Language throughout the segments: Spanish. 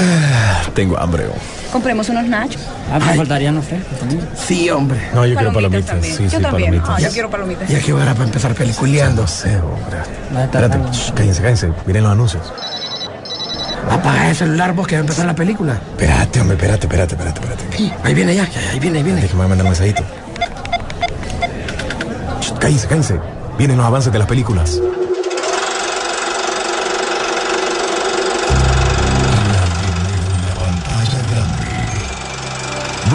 Ah, tengo hambre. oh. Compremos unos nachos. Ah, me faltaría, no sé. Sí, hombre. No, yo quiero Palomitas también. Sí, yo sí, también. palomitas. Ah, yo quiero palomitas. Ya que hora para empezar peliculeando. No sé, hombre. Espérate, shh, cállense, cállense. Miren los anuncios. Apaga el celular vos que va a empezar la película. Espérate, hombre, espérate, espérate, espérate, espérate. Ahí viene ya, ya, ahí viene, ahí viene. Déjame mandar un mensajito. Shh, Cállense, cállense. Vienen los avances de las películas.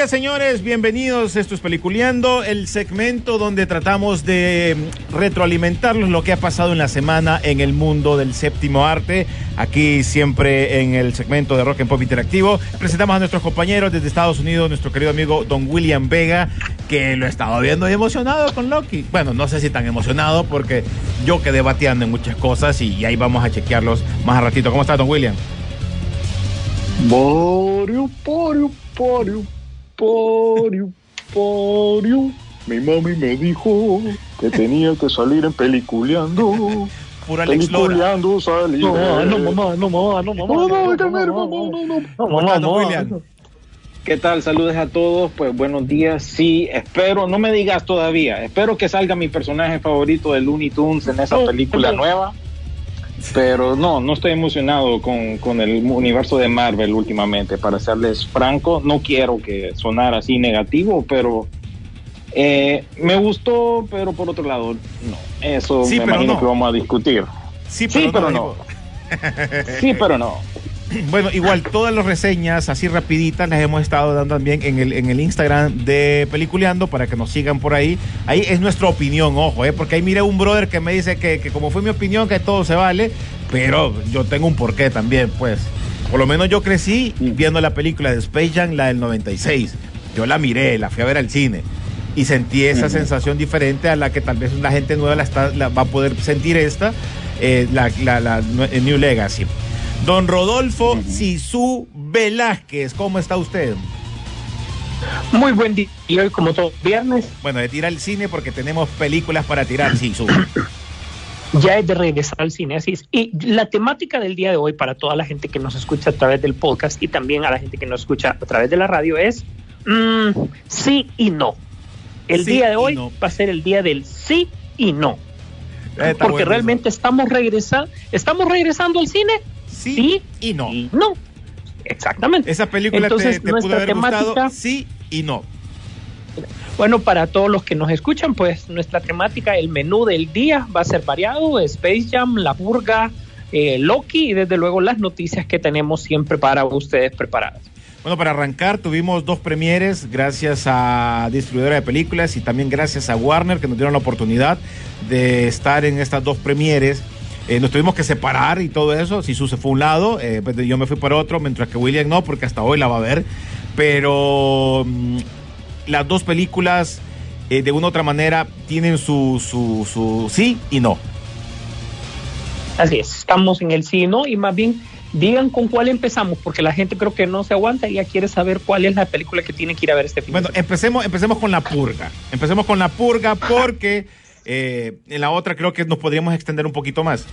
Días, señores. Bienvenidos. Esto es Peliculeando, el segmento donde tratamos de retroalimentarlos lo que ha pasado en la semana en el mundo del séptimo arte. Aquí siempre en el segmento de Rock and Pop Interactivo. Presentamos a nuestros compañeros desde Estados Unidos, nuestro querido amigo Don William Vega, que lo he estado viendo y emocionado con Loki. Bueno, no sé si tan emocionado porque yo quedé bateando en muchas cosas y, ahí vamos a chequearlos más a ratito. ¿Cómo está, Don William? Porio, porio. Mi mami me dijo que tenía que salir en peliculeando. Pura. Peliculeando salir. No, no, mamá, no, mamá, no, mamá. No, no, no, que no, no, no, no. ¿Qué tal? Saludos a todos. Pues buenos días. Sí, espero, no me digas todavía. Espero que salga mi personaje favorito de Looney Tunes en esa No, película no. nueva. Pero no, no estoy emocionado con, con el universo de Marvel últimamente. Para serles franco, no quiero que sonara así negativo, pero eh, me gustó, pero por otro lado, no. Eso Sí, me pero imagino no. que vamos a discutir. Sí, Sí, pero no. Sí, pero no. Bueno, igual todas las reseñas así rapiditas las hemos estado dando también en el, en el Instagram de Peliculeando para que nos sigan por ahí. Ahí es nuestra opinión, ojo, ¿eh? porque ahí mire un brother que me dice que, que como fue mi opinión que todo se vale, pero yo tengo un porqué también, pues. Por lo menos yo crecí viendo la película de Space Jam, la del 96. Yo la miré, la fui a ver al cine y sentí esa sensación diferente a la que tal vez la gente nueva la, está- la va a poder sentir esta, eh, la, la- New Legacy. Don Rodolfo Sisu Velázquez, ¿cómo está usted? Muy buen día. Y hoy, como todo viernes, Bueno, de tirar el cine porque tenemos películas para tirar, Sisu. ya es de regresar al cine. Así es. Y la temática del día de hoy, para toda la gente que nos escucha a través del podcast y también a la gente que nos escucha a través de la radio, es mm, sí y no. El Sí día de hoy no. va a ser el día del sí y no. Está Porque realmente estamos regresando, estamos regresando al cine. Sí, sí y no. Y no. Exactamente. Esa película Entonces, te, pudo haber gustado, temática- sí y no. Bueno, para todos los que nos escuchan, pues nuestra temática, el menú del día va a ser variado, Space Jam, La Purga, eh, Loki y desde luego las noticias que tenemos siempre para ustedes preparadas. Bueno, para arrancar tuvimos dos premieres gracias a distribuidora de películas y también gracias a Warner que nos dieron la oportunidad de estar en estas dos premieres. Eh, nos tuvimos que separar y todo eso. Sisu se fue a un lado, eh, pues, yo me fui para otro, mientras que William no, porque hasta hoy la va a ver. Pero mm, las dos películas, eh, de una u otra manera, tienen su, su, su sí y no. Así es, estamos en el sí y no y más bien digan con cuál empezamos, porque la gente creo que no se aguanta y ya quiere saber cuál es la película que tiene que ir a ver este fin. Bueno, empecemos, empecemos con la purga. Empecemos con la purga porque eh, en la otra creo que nos podríamos extender un poquito más.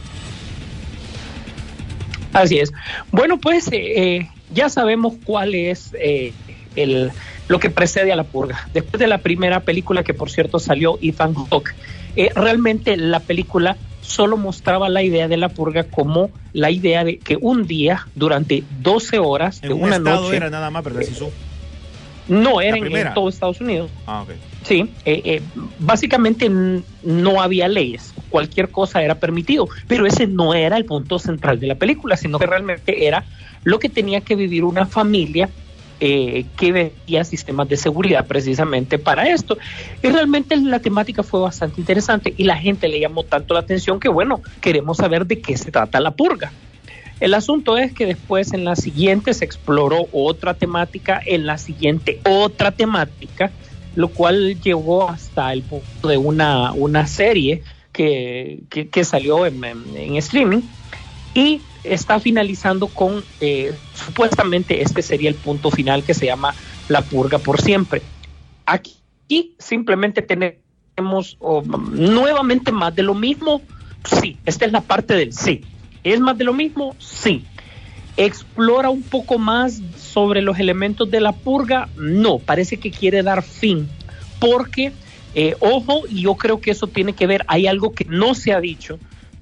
Así es. Bueno, pues eh, eh, ya sabemos cuál es eh, el, lo que precede a la purga. Después de la primera película, que por cierto salió Ethan Hawke, eh, realmente la película solo mostraba la idea de la purga como la idea de que un día, durante 12 horas En de un una estado noche, era nada más, ¿verdad, Sisu? No era en, todo Estados Unidos, Ah, ok. Sí, eh, eh, básicamente no había leyes, cualquier cosa era permitido, pero ese no era el punto central de la película, sino que realmente era lo que tenía que vivir una familia eh, que veía sistemas de seguridad precisamente para esto. Y realmente la temática fue bastante interesante y la gente le llamó tanto la atención que bueno, queremos saber de qué se trata la purga. El asunto es que después en la siguiente se exploró otra temática, en la siguiente otra temática, lo cual llegó hasta el punto de una, una serie que, que- que salió en, en- en streaming y está finalizando con, eh, supuestamente este sería el punto final que se llama La Purga por siempre. Aquí simplemente tenemos oh, nuevamente más de lo mismo, sí, esta es la parte del sí. ¿Es más de lo mismo? Sí. ¿Explora un poco más sobre los elementos de la purga? No, parece que quiere dar fin. Porque, eh, ojo, y yo creo que eso tiene que ver, hay algo que no se ha dicho,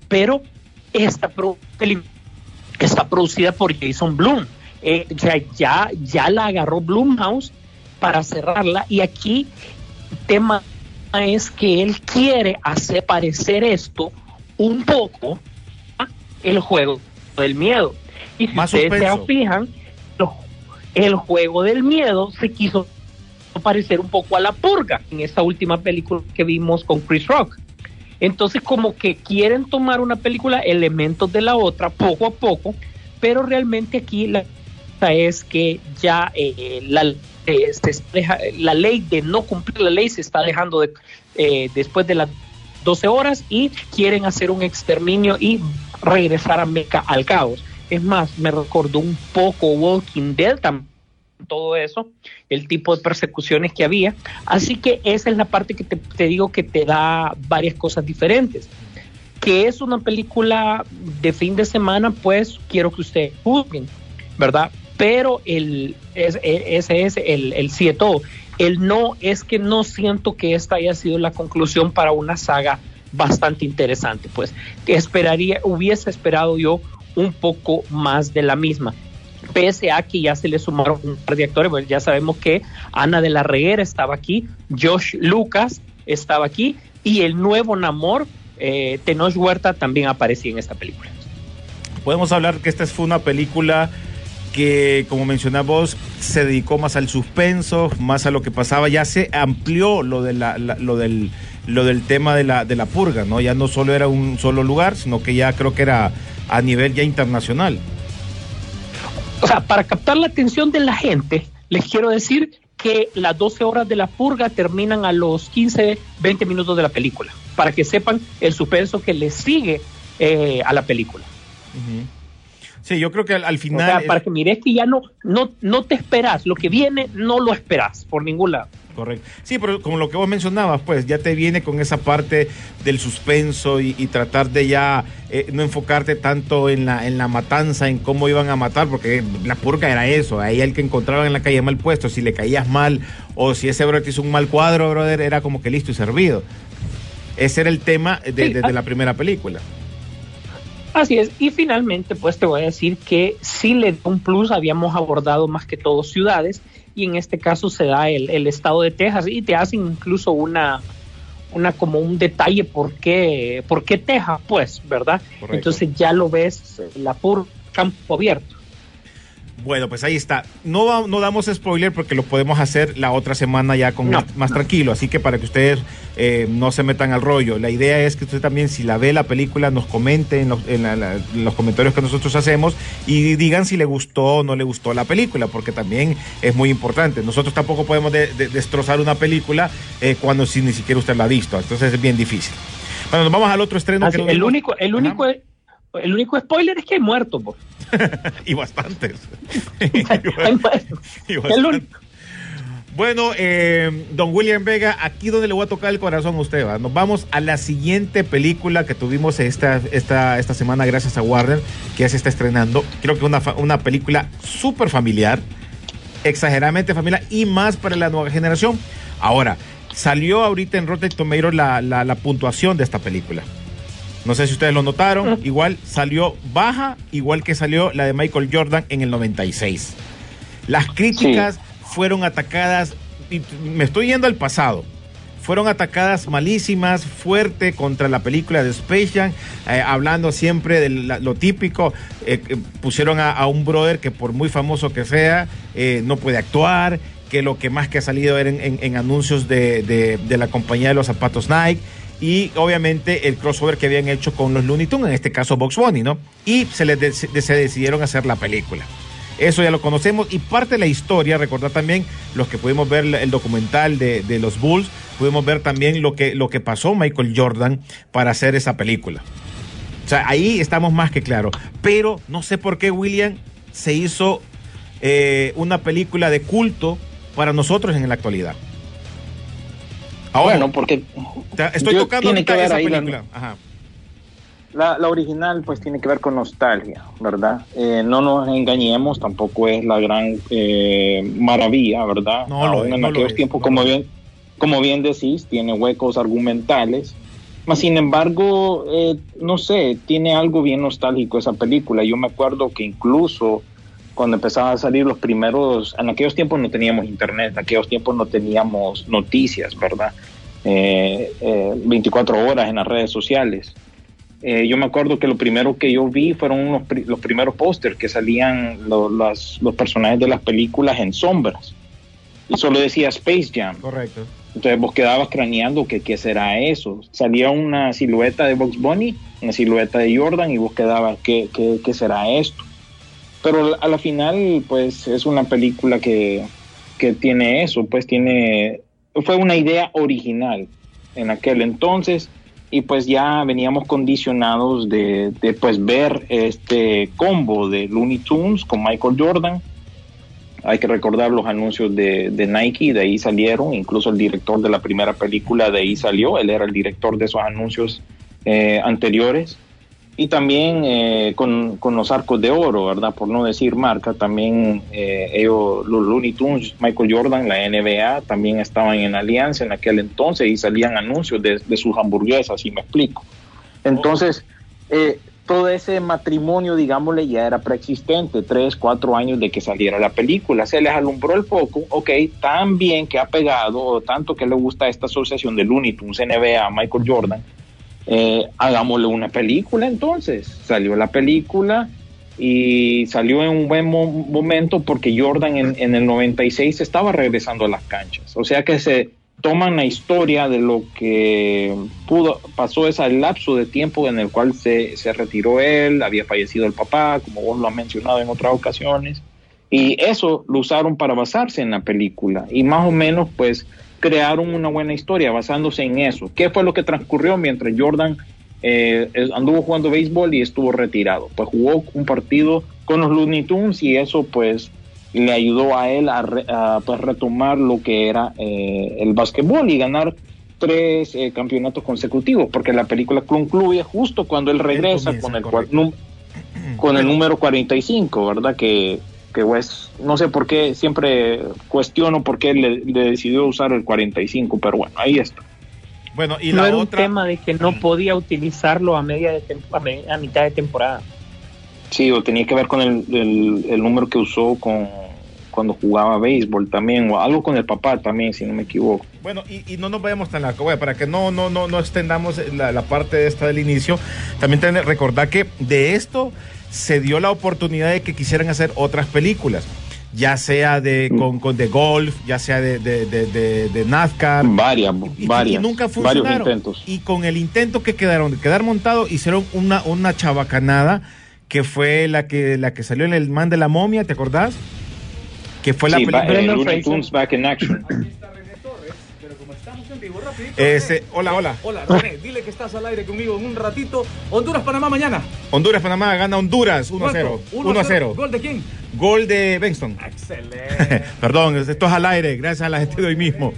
pero esta peli- está producida por Jason Bloom. Eh, sea, ya, ya la agarró Bloomhouse para cerrarla y aquí el tema es que él quiere hacer parecer esto un poco el juego del miedo. Y si Más ustedes suspenso. se fijan, el juego del miedo se quiso parecer un poco a la purga en esta última película que vimos con Chris Rock. Entonces como que quieren tomar una película, elementos de la otra, poco a poco, pero realmente aquí la cosa es que ya eh, la, eh, se deja- la ley de no cumplir la ley se está dejando de, eh, después de las 12 horas y quieren hacer un exterminio y regresar a Meca al caos. Es más, me recordó un poco Walking Dead todo eso, el tipo de persecuciones que había. Así que esa es la parte que te, te digo que te da varias cosas diferentes. Que es una película de fin de semana, pues quiero que ustedes juzguen, ¿verdad? Pero el, es- e- ese es el, el sí de todo. El no es que no siento que esta haya sido la conclusión para una saga bastante interesante. Pues esperaría, hubiese esperado yo un poco más de la misma pese a que ya se le sumaron un par de actores, pues ya sabemos que Ana de la Reguera estaba aquí, Josh Lucas estaba aquí y el nuevo Namor, eh, Tenoch Huerta, también aparecía en esta película. Podemos hablar que esta fue una película que, como mencionamos, se dedicó más al suspenso, más a lo que pasaba, ya se amplió lo, de la, la- lo, del, lo del tema de la, de la purga, ¿no? Ya no solo era un solo lugar, sino que ya creo que era a nivel ya internacional. O sea, para captar la atención de la gente, les quiero decir que las 12 horas de la purga terminan a los 15, 20 minutos de la película, para que sepan el suspenso que le sigue eh, a la película. Sí, yo creo que al, al O final... sea, es- para que mires que ya no, no, no te esperas, lo que viene no lo esperas por ningún lado. Correcto. Sí, pero como lo que vos mencionabas, pues ya te viene con esa parte del suspenso y, y tratar de ya eh, no enfocarte tanto en la, en la matanza, en cómo iban a matar, porque la purga era eso, ahí el que encontraban en la calle mal puesto, si le caías mal o si ese brother hizo un mal cuadro, brother, era como que listo y servido. Ese era el tema de, Sí, de- de la primera película. Así es, y finalmente pues te voy a decir que sí le da un plus, habíamos abordado más que todo ciudades y en este caso se da el, el estado de Texas y te hacen incluso una, una como un detalle por qué, por qué Texas pues, ¿verdad? Correcto. Entonces ya lo ves la pur campo abierto. Bueno, pues ahí está. No, no damos spoiler porque lo podemos hacer la otra semana ya con No, más, más tranquilo. Así que para que ustedes eh, no se metan al rollo. La idea es que usted también, si la ve la película, nos comente en los, en la- los comentarios que nosotros hacemos y digan si le gustó o no le gustó la película, porque también es muy importante. Nosotros tampoco podemos de- de- destrozar una película eh, cuando si ni siquiera usted la ha visto. Entonces es bien difícil. Bueno, nos vamos al otro estreno. Así, que no el único, el único, el único spoiler es que hay muertos. y bastantes. Hay muertos. Y bastantes. Bueno, eh, don William Vega, aquí donde le voy a tocar el corazón a usted, ¿va? nos vamos a la siguiente película que tuvimos esta, esta, esta semana gracias a Warner, que ya se está estrenando. Creo que una, una película súper familiar, exageradamente familiar y más para la nueva generación. Ahora, salió ahorita en Rotten Tomatoes la, la, la puntuación de esta película. No sé si ustedes lo notaron. Igual salió baja, igual que salió la de Michael Jordan en el 96. Las críticas fueron atacadas, y me estoy yendo al pasado, fueron atacadas malísimas, fuerte contra la película de Space Jam, eh, hablando siempre de la- lo típico. eh, eh, pusieron a, a un brother que por muy famoso que sea, eh, no puede actuar, que lo que más que ha salido era en, en- en anuncios de, de- de la compañía de los zapatos Nike. Y obviamente el crossover que habían hecho con los Looney Tunes, en este caso Box Bunny, ¿no? Y se les se decidieron hacer la película. Eso ya lo conocemos y parte de la historia, recordar también los que pudimos ver el documental de, de los Bulls, pudimos ver también lo que, lo que pasó Michael Jordan para hacer esa película. O sea, ahí estamos más que claros. Pero no sé por qué William se hizo eh, una película de culto para nosotros en la actualidad. Ahora, Bueno, porque estoy tocando tiene que ver esa ahí la- película. Ajá. La, la original pues tiene que ver con nostalgia, ¿verdad? Eh, no nos engañemos, tampoco es la gran eh, maravilla, ¿verdad? No Aún en no lo aquellos es, tiempos, no como bien, como bien decís, tiene huecos argumentales. Mas, sin embargo, eh, no sé, tiene algo bien nostálgico esa película. Yo me acuerdo que incluso cuando empezaban a salir los primeros, en aquellos tiempos no teníamos internet, en aquellos tiempos no teníamos noticias, ¿verdad? Eh, eh, 24 horas en las redes sociales. Eh, yo me acuerdo que lo primero que yo vi fueron unos pri- los primeros pósters que salían lo- las- los personajes de las películas en sombras. Y solo decía Space Jam. Correcto. Entonces vos quedabas craneando que qué será eso. Salía una silueta de Box Bunny, una silueta de Jordan y vos quedabas, ¿qué, qué, qué será esto? Pero a la final, pues es una película que, que tiene eso, pues tiene, fue una idea original en aquel entonces y pues ya veníamos condicionados de, pues ver este combo de Looney Tunes con Michael Jordan hay que recordar los anuncios de, de Nike, de ahí salieron, incluso el director de la primera película de ahí salió, él era el director de esos anuncios eh, anteriores. Y también eh, con, con los arcos de oro, ¿verdad? Por no decir marca, también eh, ellos, los Looney Tunes, Michael Jordan, la NBA, también estaban en alianza en aquel entonces y salían anuncios de, de sus hamburguesas, si me explico. Entonces, eh, todo ese matrimonio, digámosle, ya era preexistente, tres, cuatro años de que saliera la película. Se les alumbró el foco, ok, tan bien que ha pegado, o tanto que le gusta esta asociación de Looney Tunes, NBA, Michael Jordan, eh, hagámosle una película entonces. Salió la película y salió en un buen mo- momento porque Jordan en, en el 96 estaba regresando a las canchas. O sea que se toman la historia de lo que pudo pasó ese lapso de tiempo en el cual se, se retiró él, había fallecido el papá, como vos lo has mencionado en otras ocasiones, y eso lo usaron para basarse en la película y más o menos pues crearon una buena historia basándose en eso. ¿Qué fue lo que transcurrió mientras Jordan eh, anduvo jugando béisbol y estuvo retirado? Pues jugó un partido con los Looney Tunes y eso pues le ayudó a él a, re- a, pues, retomar lo que era eh, el básquetbol y ganar tres eh, campeonatos consecutivos, porque la película concluye justo cuando él regresa comienza, con el, con el número 45, ¿verdad? Que, que pues, no sé por qué, siempre cuestiono por qué le, le decidió usar el 45, pero bueno, ahí está. Bueno, y no la era un otra. tema de que no podía utilizarlo a media de a, me- a mitad de temporada. Sí, o tenía que ver con el, el- el número que usó con cuando jugaba béisbol también, o algo con el papá también, si no me equivoco. Bueno, y, y no nos vayamos tan largo, bueno, para que no, no, no, no extendamos la, la parte de esta del inicio, también ten- recordar que de esto se dio la oportunidad de que quisieran hacer otras películas, ya sea de, con, con de golf, ya sea de, de, de, de- de NASCAR. Varias, Y- y, varias. nunca varios funcionaron. intentos. Y con el intento que quedaron de quedar montado, hicieron una, una chabacanada que fue la que, la que salió en el man de la momia, ¿te acordás? Que fue la película. ba- eh, Back in Action. Ese- hola, hola. Hola, René, dile que estás al aire conmigo en un ratito. Honduras, Panamá mañana. Honduras, Panamá gana Honduras 1 a 0. 1 a 0. ¿Gol de quién? Gol de Benston. Excelente. Perdón, esto es al aire, gracias a la gente de hoy mismo.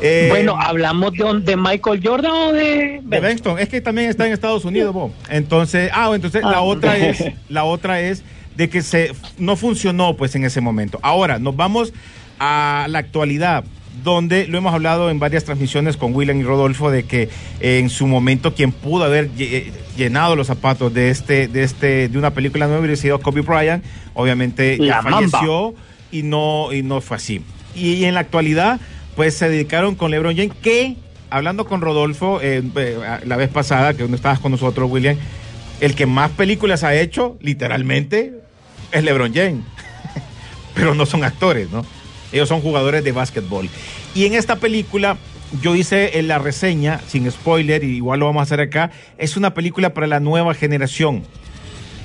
Eh, bueno, ¿hablamos de, de Michael Jordan o de... de Benston, es que también está en Estados Unidos, Bo. Entonces, ah, entonces la Ah. otra es, la otra es de que se no funcionó pues en ese momento. Ahora, nos vamos a la actualidad. Donde lo hemos hablado en varias transmisiones con William y Rodolfo de que eh, en su momento quien pudo haber eh, llenado los zapatos de este de este de una película nueva hubiera sido Kobe Bryant, obviamente ya Mamba. falleció y no y no fue así. Y, en la actualidad pues se dedicaron con LeBron James que hablando con Rodolfo eh, la vez pasada que no estabas con nosotros William, el que más películas ha hecho literalmente es LeBron James pero no son actores, ¿no? Ellos son jugadores de básquetbol. Y en esta película, yo hice en la reseña, sin spoiler, igual lo vamos a hacer acá, es una película para la nueva generación.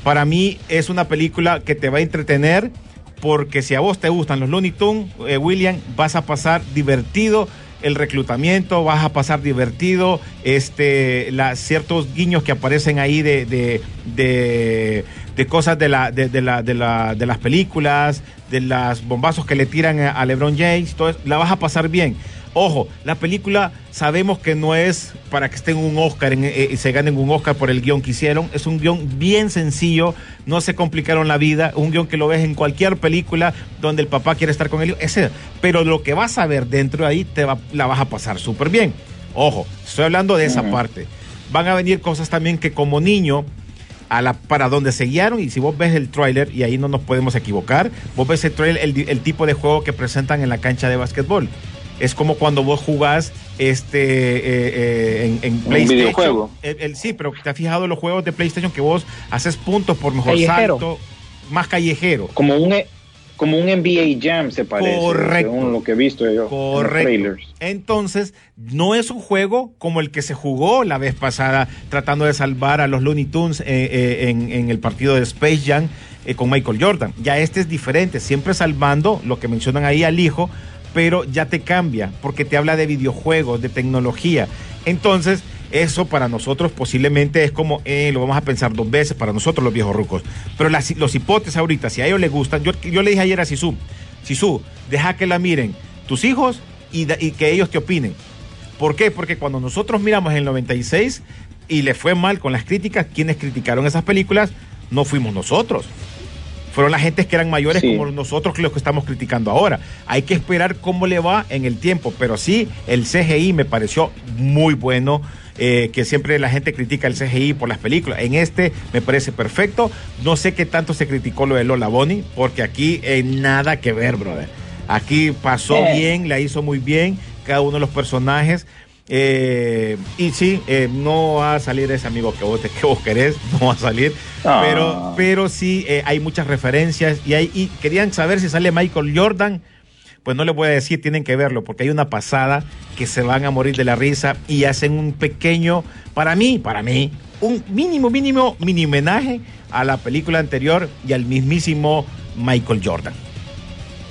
Para mí es una película que te va a entretener porque si a vos te gustan los Looney Tunes, eh, William, vas a pasar divertido el reclutamiento, vas a pasar divertido este, la, ciertos guiños que aparecen ahí de, de cosas de, la, de, de la, de, la, de las películas, de los bombazos que le tiran a, a LeBron James, todo eso, la vas a pasar bien. Ojo, la película sabemos que no es para que estén un Oscar en- eh, y se ganen un Oscar por el guion que hicieron. Es un guion bien sencillo, no se complicaron la vida. Un guion que lo ves en cualquier película donde el papá quiere estar con él. Ese, pero lo que vas a ver dentro de ahí te va, la vas a pasar súper bien. Ojo, estoy hablando de esa parte. Van a venir cosas también que como niño a la, para donde se guiaron y si vos ves el tráiler y ahí no nos podemos equivocar, vos ves el tráiler, el, el tipo de juego que presentan en la cancha de básquetbol. Es como cuando vos jugás este eh, eh, en, en Un PlayStation. videojuego. El- el- sí, pero te has fijado en los juegos de PlayStation que vos haces puntos por mejor Callejero. salto, más callejero. Como un, E- como un NBA Jam se parece. Correcto. Según lo que he visto yo en los Correcto. trailers. Entonces, no es un juego como el que se jugó la vez pasada tratando de salvar a los Looney Tunes eh, eh, en, en el partido de Space Jam eh, con Michael Jordan. Ya este es diferente, siempre salvando lo que mencionan ahí al hijo, pero ya te cambia porque te habla de videojuegos, de tecnología. Entonces, eso para nosotros posiblemente es como, eh, lo vamos a pensar dos veces para nosotros los viejos rucos. Pero las, los hipotes ahorita, si a ellos les gustan, yo, yo le dije ayer a Sisu, Sisu, deja que la miren tus hijos y, que ellos te opinen. ¿Por qué? Porque cuando nosotros miramos en el 96 y le fue mal con las críticas, quienes criticaron esas películas no fuimos nosotros. Fueron las gentes que eran mayores Sí. como nosotros los que estamos criticando ahora. Hay que esperar cómo le va en el tiempo, pero sí, el CGI me pareció muy bueno, eh, que siempre la gente critica el CGI por las películas. En este me parece perfecto. No sé qué tanto se criticó lo de Lola Bonnie, porque aquí eh, nada que ver, brother. Aquí pasó Eh. bien, la hizo muy bien, cada uno de los personajes. Eh, y sí, eh, no va a salir ese amigo que vos, te- que vos querés, no va a salir. Ah. Pero, pero sí, eh, hay muchas referencias y, hay, y querían saber si sale Michael Jordan. Pues no les voy a decir, tienen que verlo, porque hay una pasada que se van a morir de la risa y hacen un pequeño, para mí, para mí, un mínimo, mínimo, mini homenaje a la película anterior y al mismísimo Michael Jordan.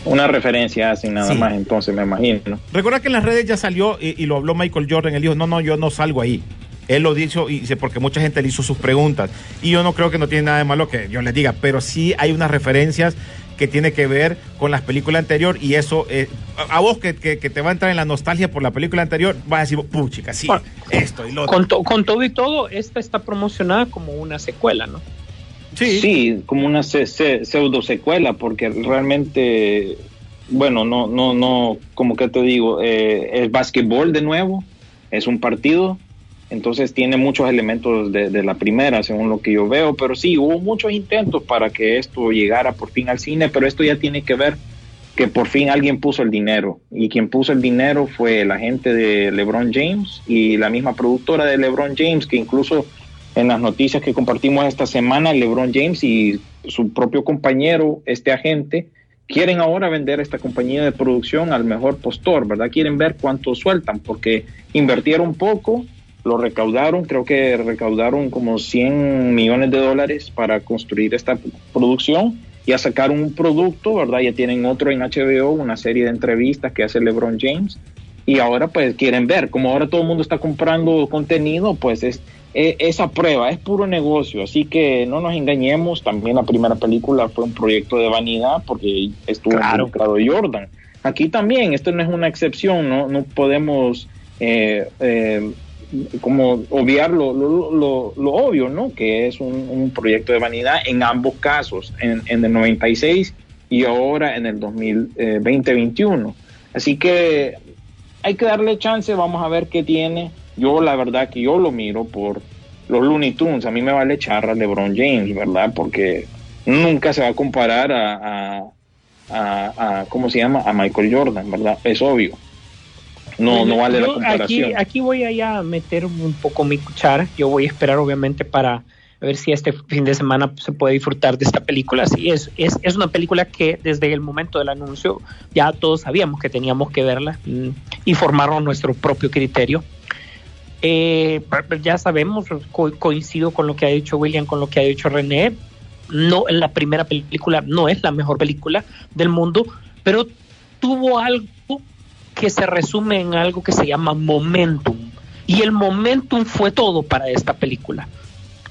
Una referencia así nada Sí. más, entonces me imagino. Recuerda que en las redes ya salió y, y lo habló Michael Jordan. Él dijo: No, no, yo no salgo ahí. Él lo dijo y dice porque mucha gente le hizo sus preguntas. Y yo no creo que no tiene nada de malo que yo les diga, pero sí hay unas referencias que tiene que ver con las películas anteriores y eso, eh, a, a vos que, que- que te va a entrar en la nostalgia por la película anterior, vas a decir, puchica, sí, Bueno, esto y lo otro. Con, to- con todo y todo, esta está promocionada como una secuela, ¿no? Sí, como una se- se- pseudo secuela, porque realmente, bueno, no, no, no, como que te digo, eh, es básquetbol de nuevo, es un partido, entonces tiene muchos elementos de, la primera, según lo que yo veo, pero sí, hubo muchos intentos para que esto llegara por fin al cine, pero esto ya tiene que ver que por fin alguien puso el dinero, y quien puso el dinero fue la gente de LeBron James y la misma productora de LeBron James, que incluso en las noticias que compartimos esta semana, LeBron James y su propio compañero, este agente, quieren ahora vender esta compañía de producción al mejor postor, ¿verdad? Quieren ver cuánto sueltan, porque invirtieron poco, lo recaudaron, creo que recaudaron como 100 millones de dólares para construir esta producción y a sacar un producto, ¿verdad? Ya tienen otro en HBO, una serie de entrevistas que hace LeBron James y ahora pues quieren ver, como ahora todo el mundo está comprando contenido, pues es eh, esa prueba, es puro negocio, así que no nos engañemos, también la primera película fue un proyecto de vanidad porque estuvo Claro. involucrado Jordan. Aquí también, esto no es una excepción, no, no podemos eh, eh, como obviar lo, lo, lo- obvio, ¿no? Que es un, proyecto de vanidad en ambos casos, en, en el 96 y ahora en el 2020-21. Así que hay que darle chance, vamos a ver qué tiene. Yo la verdad que yo lo miro por los Looney Tunes, a mí me vale charra LeBron James, ¿verdad? Porque nunca se va a comparar a, a, a- a- ¿cómo se llama? A Michael Jordan, ¿verdad? Es obvio. No, Bueno, no vale la comparación. Aquí, aquí voy a meter un poco mi cuchara. Yo voy a esperar, obviamente, para ver si este fin de semana se puede disfrutar de esta película. Sí, es, es, es una película que desde el momento del anuncio ya todos sabíamos que teníamos que verla mm, y formarnos nuestro propio criterio. Eh, ya sabemos, co- coincido con lo que ha dicho William, con lo que ha dicho René. No, la primera película no es la mejor película del mundo, pero tuvo algo que se resume en algo que se llama momentum. Y el momentum fue todo para esta película.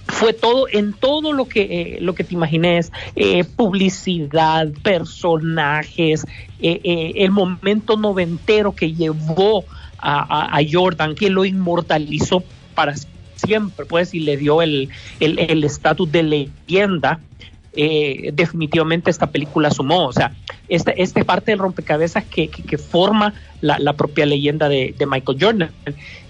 Fue todo en todo lo que, eh, lo que te imagines, eh, publicidad, personajes, eh, eh, el momento noventero que llevó a, a- Jordan, que lo inmortalizó para siempre, pues, y le dio el el- el estatus de leyenda. Eh, definitivamente esta película sumó, o sea, esta, esta parte del rompecabezas que, forma la, propia leyenda de, Michael Jordan.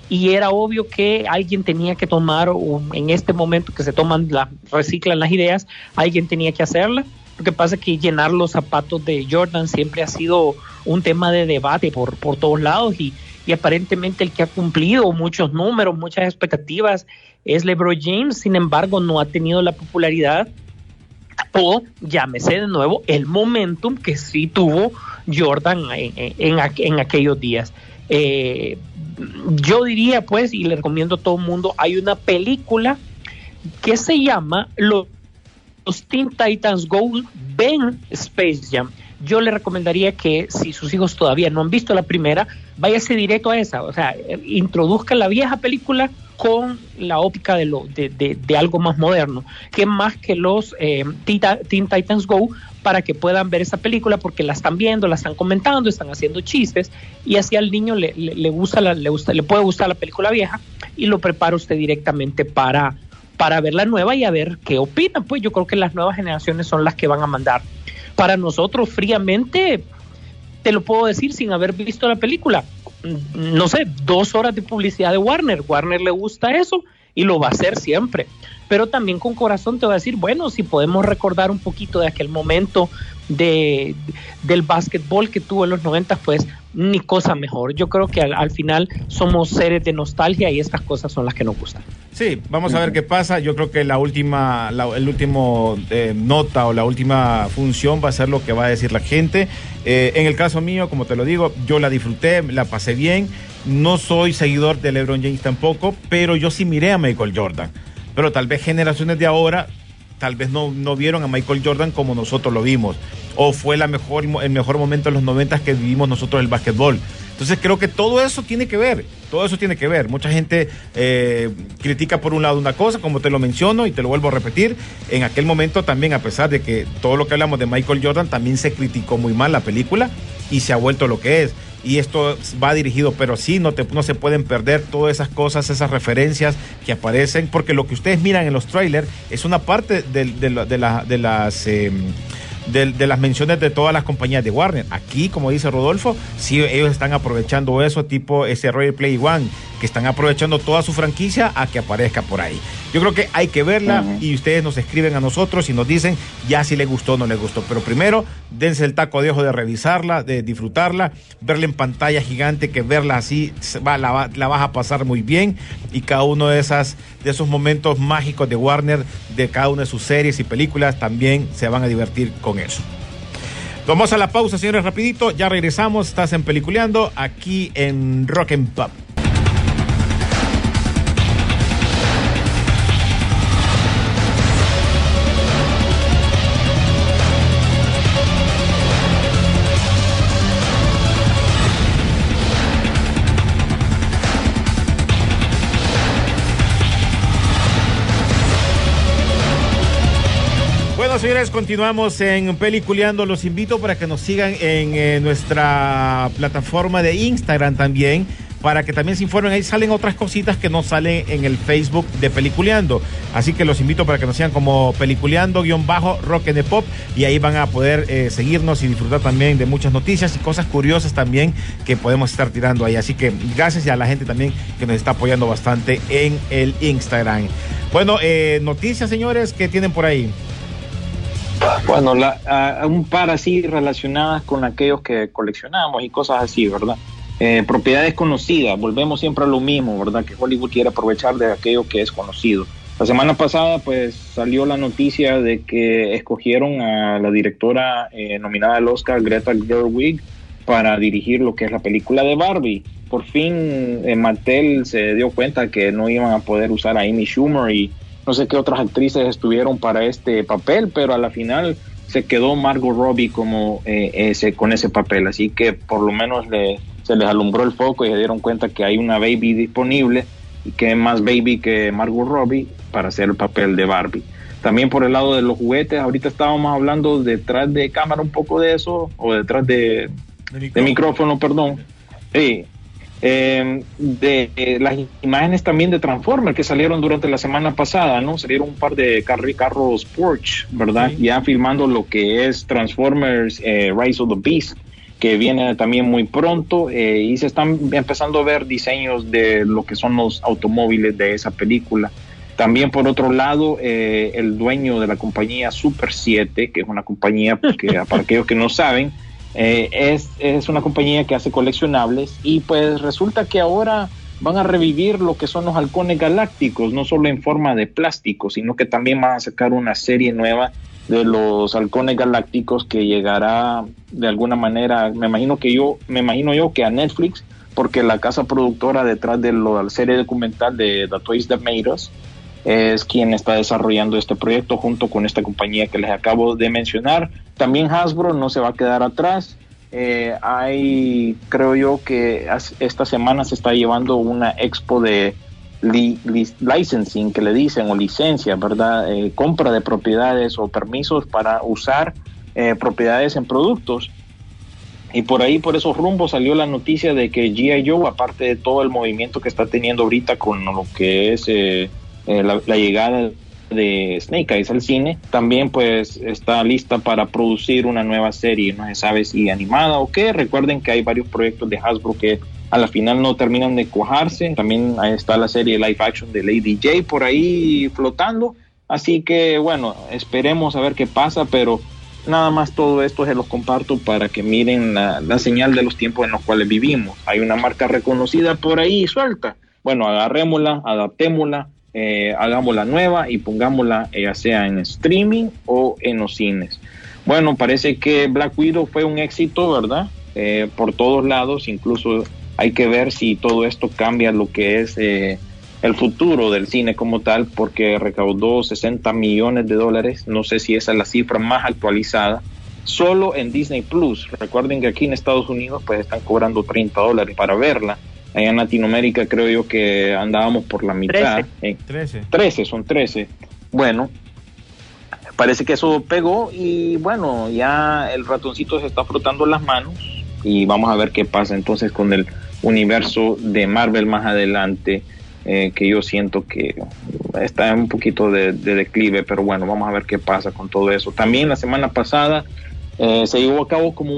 Y era obvio que alguien tenía que tomar, en este momento que se toman, la, reciclan las ideas, alguien tenía que hacerla. Lo que pasa es que llenar los zapatos de Jordan siempre ha sido un tema de debate por, por todos lados y, y aparentemente el que ha cumplido muchos números, muchas expectativas es LeBron James, sin embargo no ha tenido la popularidad o llámese de nuevo el momentum que sí tuvo Jordan en, en- en aqu- en aquellos días. Eh, yo diría pues, y le recomiendo a todo el mundo, hay una película que se llama Los, los Teen Titans Go, ven Space Jam. Yo le recomendaría que si sus hijos todavía no han visto la primera, váyase directo a esa, o sea, eh, introduzca la vieja película con la óptica de, lo, de, de- de algo más moderno, que más que los eh, Teen Titans Go, para que puedan ver esa película, porque la están viendo, la están comentando, están haciendo chistes, y así al niño le, le- gusta la, le, gusta, le puede gustar la película vieja, y lo prepara usted directamente para, para ver la nueva y a ver qué opina. Pues yo creo que las nuevas generaciones son las que van a mandar. Para nosotros, fríamente, te lo puedo decir sin haber visto la película. No sé, dos horas de publicidad de Warner. Warner le gusta eso y lo va a hacer siempre. Pero también con corazón te voy a decir, bueno, si podemos recordar un poquito de aquel momento de, del básquetbol que tuvo en los 90, pues ni cosa mejor. Yo creo que al, al final somos seres de nostalgia y estas cosas son las que nos gustan. Sí, vamos a ver qué pasa. Yo creo que la última, la- el último eh, nota o la última función va a ser lo que va a decir la gente. Eh, en el caso mío, como te lo digo, yo la disfruté, la pasé bien. No soy seguidor de LeBron James tampoco, pero yo sí miré a Michael Jordan. Pero tal vez generaciones de ahora tal vez no, no vieron a Michael Jordan como nosotros lo vimos. O fue la mejor, el mejor momento en los 90 que vivimos nosotros el básquetbol. Entonces creo que todo eso tiene que ver, todo eso tiene que ver. Mucha gente eh, critica por un lado una cosa, como te lo menciono y te lo vuelvo a repetir. En aquel momento también, a pesar de que todo lo que hablamos de Michael Jordan, también se criticó muy mal la película y se ha vuelto lo que es. Y esto va dirigido, pero sí, no, te, no se pueden perder todas esas cosas, esas referencias que aparecen, porque lo que ustedes miran en los trailers es una parte de, de la- de la- de las... eh, de, las menciones de todas las compañías de Warner. Aquí, como dice Rodolfo, sí ellos están aprovechando eso, tipo ese Royal Play One, que están aprovechando toda su franquicia a que aparezca por ahí. Yo creo que hay que verla y ustedes nos escriben a nosotros y nos dicen ya si les gustó o no les gustó. Pero primero, dense el taco de ojo de revisarla, de disfrutarla, verla en pantalla gigante, que verla así se va- la, va- la vas a pasar muy bien y cada uno de, esas, de esos momentos mágicos de Warner, de cada una de sus series y películas, también se van a divertir con eso. Vamos a la pausa, señores, rapidito. Ya regresamos. Estás en Peliculeando aquí en Rock and Pop. Señores, continuamos en Peliculeando. Los invito para que nos sigan en eh, nuestra plataforma de Instagram también, para que también se informen. Ahí salen otras cositas que no salen en el Facebook de Peliculeando. Así que los invito para que nos sigan como Peliculeando, guion bajo, Rock and Pop. Y ahí van a poder eh, seguirnos y disfrutar también de muchas noticias y cosas curiosas también que podemos estar tirando ahí. Así que gracias a la gente también que nos está apoyando bastante en el Instagram. Bueno, eh, noticias, señores, que tienen por ahí. Bueno, la, ah, un par así relacionadas con aquellos que coleccionamos y cosas así, ¿verdad? Eh, propiedades conocidas, volvemos siempre a lo mismo, ¿verdad? Que Hollywood quiere aprovechar de aquello que es conocido. La semana pasada, pues salió la noticia de que escogieron a la directora eh, nominada al Oscar, Greta Gerwig, para dirigir lo que es la película de Barbie. Por fin eh, Mattel se dio cuenta que no iban a poder usar a Amy Schumer y no sé qué otras actrices estuvieron para este papel, pero a la final se quedó Margot Robbie como eh, ese con ese papel, así que por lo menos le, se les alumbró el foco y se dieron cuenta que hay una baby disponible y que es más baby que Margot Robbie para hacer el papel de Barbie. También por el lado de los juguetes, ahorita estábamos hablando detrás de cámara un poco de eso, o detrás de, de micrófono, perdón. Sí, eh, de eh, las imágenes también de Transformers que salieron durante la semana pasada, ¿no? Salieron un par de carros Porsche, ¿verdad? Ya filmando lo que es Transformers eh, Rise of the Beast, que viene también muy pronto eh, y se están empezando a ver diseños de lo que son los automóviles de esa película. También por otro lado, el dueño de la compañía Super 7, que es una compañía que para aquellos que no saben, eh, es, es una compañía que hace coleccionables y pues resulta que ahora van a revivir lo que son los halcones galácticos, no solo en forma de plástico, sino que también van a sacar una serie nueva de los halcones galácticos que llegará de alguna manera, me imagino que yo, me imagino yo que a Netflix, porque la casa productora detrás de la serie documental de The Toys That Made es quien está desarrollando este proyecto junto con esta compañía que les acabo de mencionar. También Hasbro no se va a quedar atrás. Eh, hay, creo yo que esta semana se está llevando una expo de licensing que le dicen o licencia, ¿verdad? Eh, compra de propiedades o permisos para usar eh, propiedades en productos. Y por ahí, por esos rumbos, salió la noticia de que G.I. Joe, aparte de todo el movimiento que está teniendo ahorita con lo que es eh, la, llegada de Snake Eyes al cine, también pues está lista para producir una nueva serie, no se sabe si animada o qué. Recuerden que hay varios proyectos de Hasbro que a la final no terminan de cuajarse. También ahí está la serie live action de Lady J por ahí flotando. Así que bueno, esperemos a ver qué pasa, pero nada más todo esto se los comparto para que miren la, la señal de los tiempos en los cuales vivimos. Hay una marca reconocida por ahí suelta. Bueno, agarrémosla, adaptémosla eh, hagámosla nueva y pongámosla eh, ya sea en streaming o en los cines. Bueno, parece que Black Widow fue un éxito, ¿verdad? Eh, por todos lados, incluso hay que ver si todo esto cambia lo que es eh, el futuro del cine como tal, porque recaudó 60 millones de dólares, no sé si esa es la cifra más actualizada, solo en Disney Plus. Recuerden que aquí en Estados Unidos pues están cobrando 30 dólares para verla Allá en Latinoamérica creo yo que andábamos por la mitad. 13. 13, son 13. Bueno, parece que eso pegó y bueno, ya el ratoncito se está frotando las manos y vamos a ver qué pasa entonces con el universo de Marvel más adelante. Eh, que yo siento que está un poquito de, de, declive, pero bueno, vamos a ver qué pasa con todo eso. También la semana pasada eh, se llevó a cabo como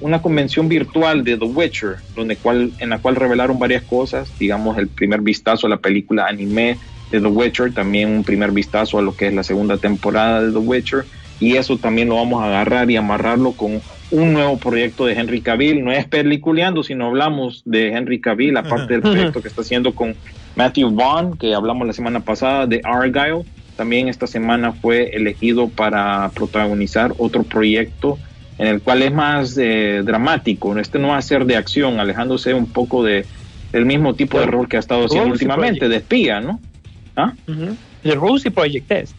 una convención virtual de The Witcher, donde cual, en la cual revelaron varias cosas, digamos el primer vistazo a la película anime de The Witcher, también un primer vistazo a lo que es la segunda temporada de The Witcher, y eso también lo vamos a agarrar y amarrarlo con un nuevo proyecto de Henry Cavill, no es peliculeando, sino hablamos de Henry Cavill, aparte del proyecto que está haciendo con Matthew Vaughn, que hablamos la semana pasada, de Argyle, también esta semana fue elegido para protagonizar otro proyecto en el cual es más eh, dramático. Este no va a ser de acción, alejándose un poco de el mismo tipo de rol que ha estado haciendo últimamente, de espía, ¿no? ¿Ah? The Rosie Project es.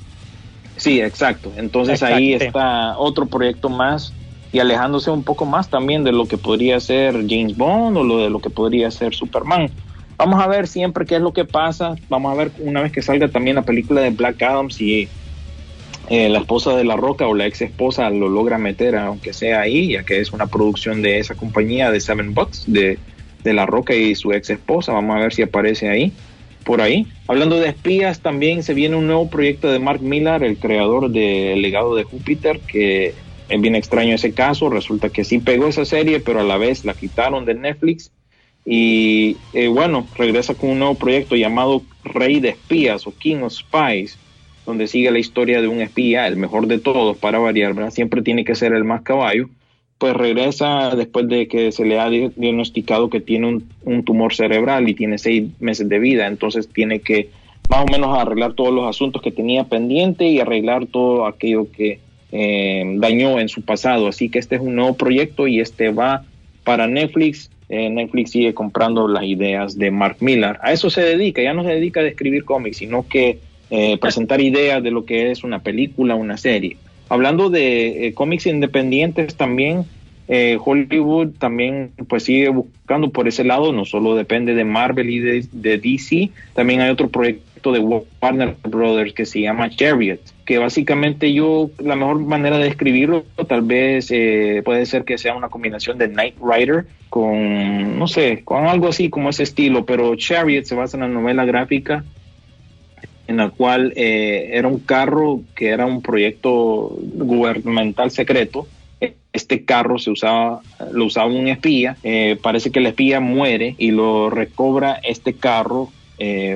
Sí, exacto. Entonces ahí está otro proyecto más y alejándose un poco más también de lo que podría ser James Bond o lo de lo que podría ser Superman. Vamos a ver siempre qué es lo que pasa. Vamos a ver una vez que salga también la película de Black Adam si eh, la esposa de La Roca o la ex esposa lo logra meter, aunque sea ahí, ya que es una producción de esa compañía de Seven Bucks, de de La Roca y su ex esposa. Vamos a ver si aparece ahí, por ahí. Hablando de espías, también se viene un nuevo proyecto de Mark Millar, el creador de El legado de Júpiter, que es bien extraño ese caso. Resulta que sí pegó esa serie, pero a la vez la quitaron de Netflix. Y eh, bueno, regresa con un nuevo proyecto llamado Rey de Espías o King of Spies, donde sigue la historia de un espía, el mejor de todos para variar. Siempre tiene que ser el más caballo. Pues regresa después de que se le ha di- diagnosticado que tiene un, un tumor cerebral y tiene seis meses de vida, entonces tiene que más o menos arreglar todos los asuntos que tenía pendiente y arreglar todo aquello que eh, dañó en su pasado. Así que este es un nuevo proyecto y este va para Netflix. Eh, Netflix sigue comprando las ideas de Mark Millar. A eso se dedica, ya no se dedica a escribir cómics, sino que eh, presentar ideas de lo que es una película, una serie. Hablando de eh, cómics independientes también, eh, Hollywood también pues sigue buscando por ese lado, no solo depende de Marvel y de, de DC, también hay otro proyecto de Warner Brothers que se llama Chariot, que básicamente yo, la mejor manera de describirlo tal vez eh, puede ser que sea una combinación de Knight Rider con, no sé, con algo así como ese estilo, pero Chariot se basa en la novela gráfica en la cual eh, era un carro que era un proyecto gubernamental secreto. Este carro se usaba, lo usaba un espía. eh, parece que el espía muere y lo recobra este carro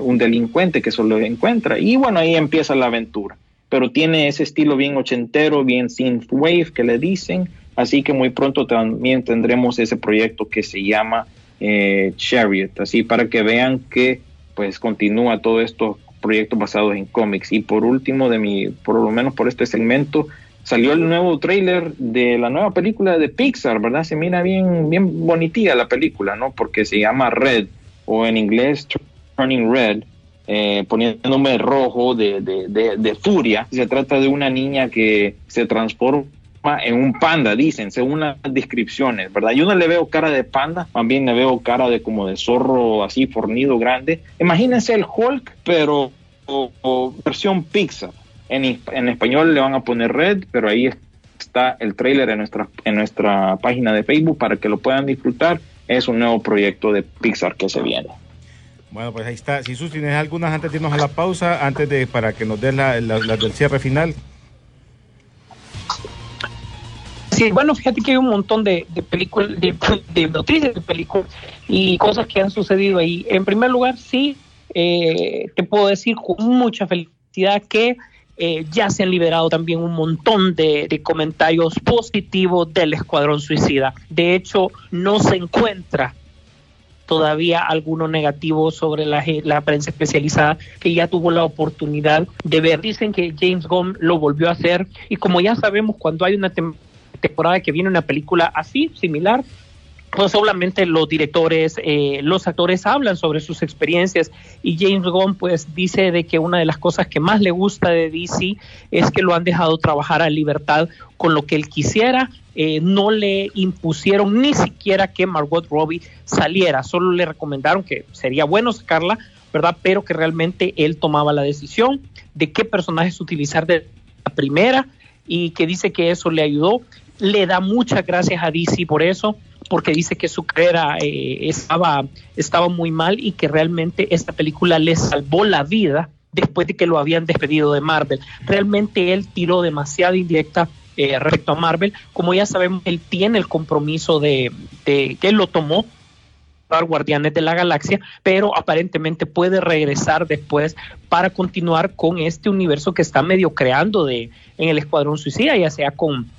un delincuente que se lo encuentra. Y bueno, ahí empieza la aventura. Pero tiene ese estilo bien ochentero, bien synthwave que le dicen. Así que muy pronto también tendremos ese proyecto que se llama eh, Chariot. Así para que vean que pues continúa todo esto proyectos basados en cómics. Y por último, de mi, por lo menos por este segmento, salió el nuevo tráiler de la nueva película de Pixar, ¿verdad? Se mira bien, bien bonitilla la película, ¿no? Porque se llama Red, o en inglés Turning Red, eh, poniéndome rojo de, de, de, de furia. Se trata de una niña que se transforma en un panda, dicen, según las descripciones, ¿verdad? Yo no le veo cara de panda, bien le veo cara de como de zorro así fornido grande. Imagínense el Hulk, pero versión Pixar. En, en español le van a poner red, pero ahí está el trailer en nuestra, en nuestra página de Facebook para que lo puedan disfrutar. Es un nuevo proyecto de Pixar que se viene. Bueno, pues ahí está. Si Sus tienes algunas antes de irnos a la pausa, antes de para que nos des la, la- las del cierre final. Sí, bueno, fíjate que hay un montón de, de películas, de, de noticias de películas y cosas que han sucedido ahí. En primer lugar, sí, eh, te puedo decir con mucha felicidad que eh, ya se han liberado también un montón de, de comentarios positivos del Escuadrón Suicida. De hecho, no se encuentra todavía alguno negativo sobre la, la prensa especializada que ya tuvo la oportunidad de ver. Dicen que James Gunn lo volvió a hacer y como ya sabemos cuando hay una tem- temporada que viene una película así, similar, pues solamente los directores, eh, los actores hablan sobre sus experiencias y James Gunn pues dice de que una de las cosas que más le gusta de DC es que lo han dejado trabajar a libertad con lo que él quisiera, eh, no le impusieron ni siquiera que Margot Robbie saliera, solo le recomendaron que sería bueno sacarla, ¿verdad? Pero que realmente él tomaba la decisión de qué personajes utilizar de la primera y que dice que eso le ayudó. Le da muchas gracias a DC por eso, porque dice que su carrera eh, estaba, estaba muy mal y que realmente esta película le salvó la vida después de que lo habían despedido de Marvel. Realmente él tiró demasiada indirecta eh, respecto a Marvel. Como ya sabemos, él tiene el compromiso de, que lo tomó Guardianes de la Galaxia, pero aparentemente puede regresar después para continuar con este universo que está medio creando de en el Escuadrón Suicida, ya sea con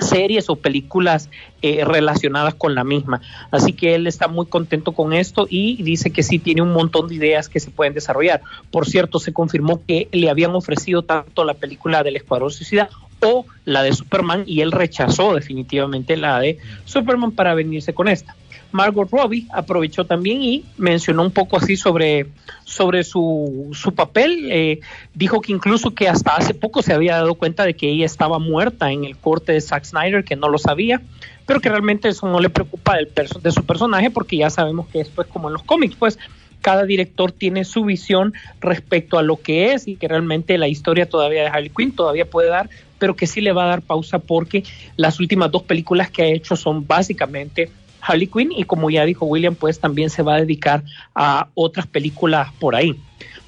series o películas eh, relacionadas con la misma. Así que él está muy contento con esto y dice que sí tiene un montón de ideas que se pueden desarrollar. Por cierto, se confirmó que le habían ofrecido tanto la película del Escuadrón Suicida o la de Superman y él rechazó definitivamente la de Superman para venirse con esta. Margot Robbie aprovechó también y mencionó un poco así sobre, sobre su, su papel. Eh, dijo que incluso que hasta hace poco se había dado cuenta de que ella estaba muerta en el corte de Zack Snyder, que no lo sabía, pero que realmente eso no le preocupa de su personaje porque ya sabemos que esto es como en los cómics, pues cada director tiene su visión respecto a lo que es y que realmente la historia todavía de Harley Quinn todavía puede dar, pero que sí le va a dar pausa porque las últimas dos películas que ha hecho son básicamente Harley Quinn y como ya dijo William, pues también se va a dedicar a otras películas por ahí.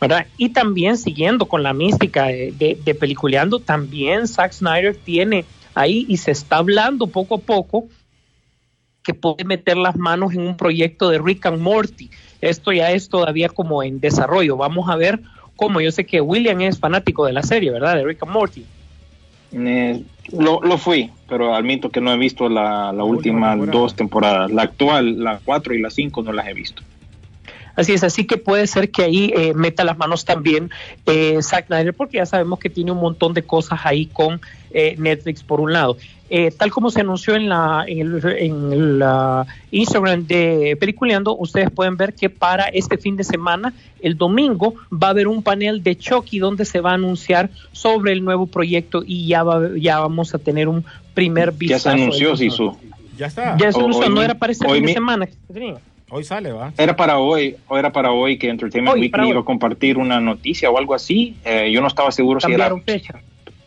¿verdad? Y también siguiendo con la mística de, de, de peliculeando, también Zack Snyder tiene ahí y se está hablando poco a poco que puede meter las manos en un proyecto de Rick and Morty. Esto ya es todavía como en desarrollo. Vamos a ver cómo. Yo sé que William es fanático de la serie, ¿verdad? De Rick and Morty. Eh, lo, lo, fui, pero admito que no he visto la, la última temporada. dos temporadas. La actual, la 4 y la 5 no las he visto. Así es, así que puede ser que ahí eh, meta las manos también eh, Zack Snyder, porque ya sabemos que tiene un montón de cosas ahí con eh, Netflix por un lado. Eh, tal como se anunció en la en el, en la Instagram de Peliculeando, ustedes pueden ver que para este fin de semana, el domingo, va a haber un panel de Chucky donde se va a anunciar sobre el nuevo proyecto y ya va, ya vamos a tener un primer vistazo. Ya se anunció, Sisu. Ya está. Ya se anunció, no era para este fin de semana que se tenía. Hoy sale, ¿va? Era para hoy, o era para hoy que Entertainment hoy, Weekly iba a compartir una noticia o algo así. Eh, yo no estaba seguro si era fecha.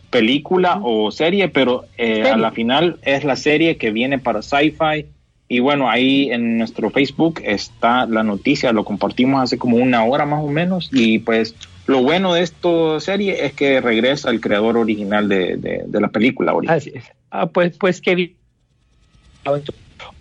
película uh -huh. o serie, pero eh, a la final es la serie que viene para Sci-Fi. Y bueno, ahí en nuestro Facebook está la noticia, lo compartimos hace como una hora más o menos. Y pues lo bueno de esta serie es que regresa el creador original de, de, de la película. Así es. Ah, pues, pues que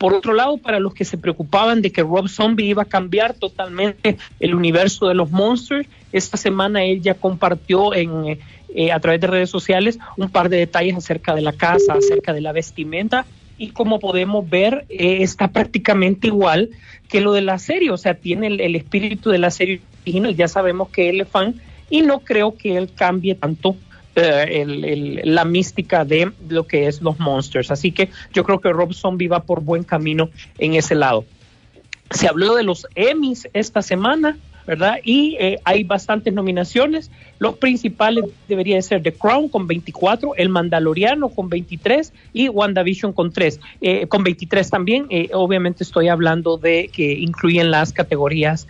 por otro lado, para los que se preocupaban de que Rob Zombie iba a cambiar totalmente el universo de los Monsters, esta semana él ya compartió en, eh, a través de redes sociales un par de detalles acerca de la casa, acerca de la vestimenta y como podemos ver eh, está prácticamente igual que lo de la serie, o sea, tiene el, el espíritu de la serie original, ya sabemos que él es fan y no creo que él cambie tanto el, el, la mística de lo que es los monsters. Así que yo creo que Rob Zombie va por buen camino en ese lado. Se habló de los Emmys esta semana, ¿verdad? Y eh, hay bastantes nominaciones. Los principales deberían de ser The Crown con 24, El Mandaloriano con 23 y WandaVision con 3. Eh, con 23 también, eh, obviamente estoy hablando de que incluyen las categorías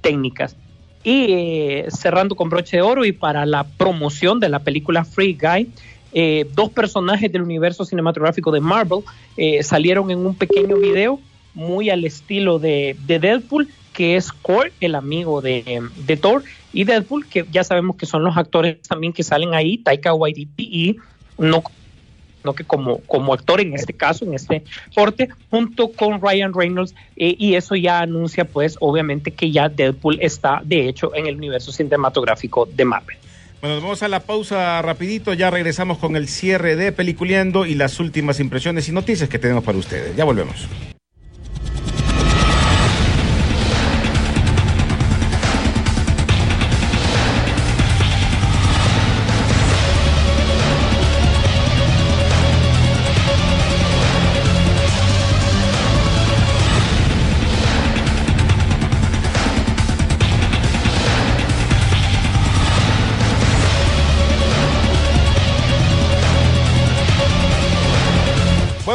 técnicas. Y eh, cerrando con broche de oro y para la promoción de la película Free Guy, eh, dos personajes del universo cinematográfico de Marvel eh, salieron en un pequeño video muy al estilo de, de Deadpool, que es Core, el amigo de, de, Thor, y Deadpool, que ya sabemos que son los actores también que salen ahí, Taika Waititi y no no que como, como actor en este caso, en este corte, junto con Ryan Reynolds, eh, y eso ya anuncia pues obviamente que ya Deadpool está de hecho en el universo cinematográfico de Marvel. Bueno, vamos a la pausa rapidito, ya regresamos con el cierre de Peliculeando y las últimas impresiones y noticias que tenemos para ustedes. Ya volvemos.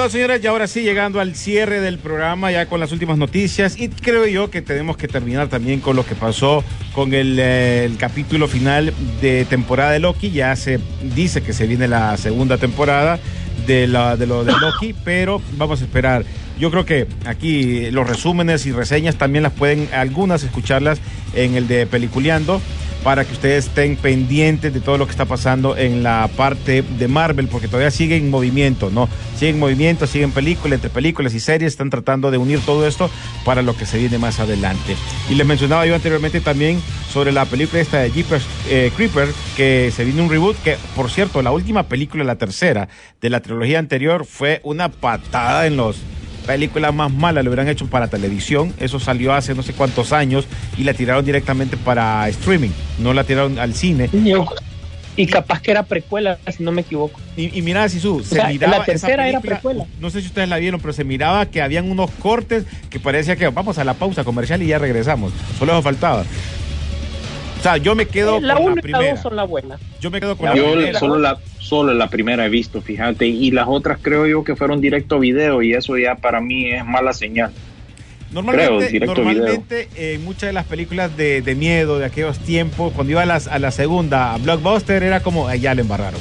Señoras, y ahora sí, llegando al cierre del programa, ya con las últimas noticias, y creo yo que tenemos que terminar también con lo que pasó con el, eh, el, capítulo final de temporada de Loki. Ya se dice que se viene la segunda temporada de, la, de lo de Loki, pero vamos a esperar. Yo creo que aquí los resúmenes y reseñas también las pueden, algunas escucharlas en el de Peliculeando para que ustedes estén pendientes de todo lo que está pasando en la parte de Marvel, porque todavía sigue en movimiento, ¿no? Sigue en movimiento, siguen películas, entre películas y series, están tratando de unir todo esto para lo que se viene más adelante. Y les mencionaba yo anteriormente también sobre la película esta de Jeepers eh, Creeper, que se viene un reboot, que por cierto, la última película, la tercera de la trilogía anterior, fue una patada en los película más mala lo hubieran hecho para televisión. Eso salió hace no sé cuántos años y la tiraron directamente para streaming. No la tiraron al cine. Y capaz que era precuela, si no me equivoco. Y, y mira, Sisu, se sea, miraba. La tercera era precuela. No sé si ustedes la vieron, pero se miraba que habían unos cortes que parecía que vamos a la pausa comercial y ya regresamos. Solo eso faltaba. Sea, yo me quedo la con la primera. dos son las buenas. Yo me quedo con yo la primera. Solo la, solo la primera he visto, fíjate. Y las otras creo yo que fueron directo video y eso ya para mí es mala señal. Normalmente, Creo, normalmente eh, muchas de las películas de, de, miedo de aquellos tiempos, cuando iba a, las, a la segunda a Blockbuster, era como, ya le embarraron.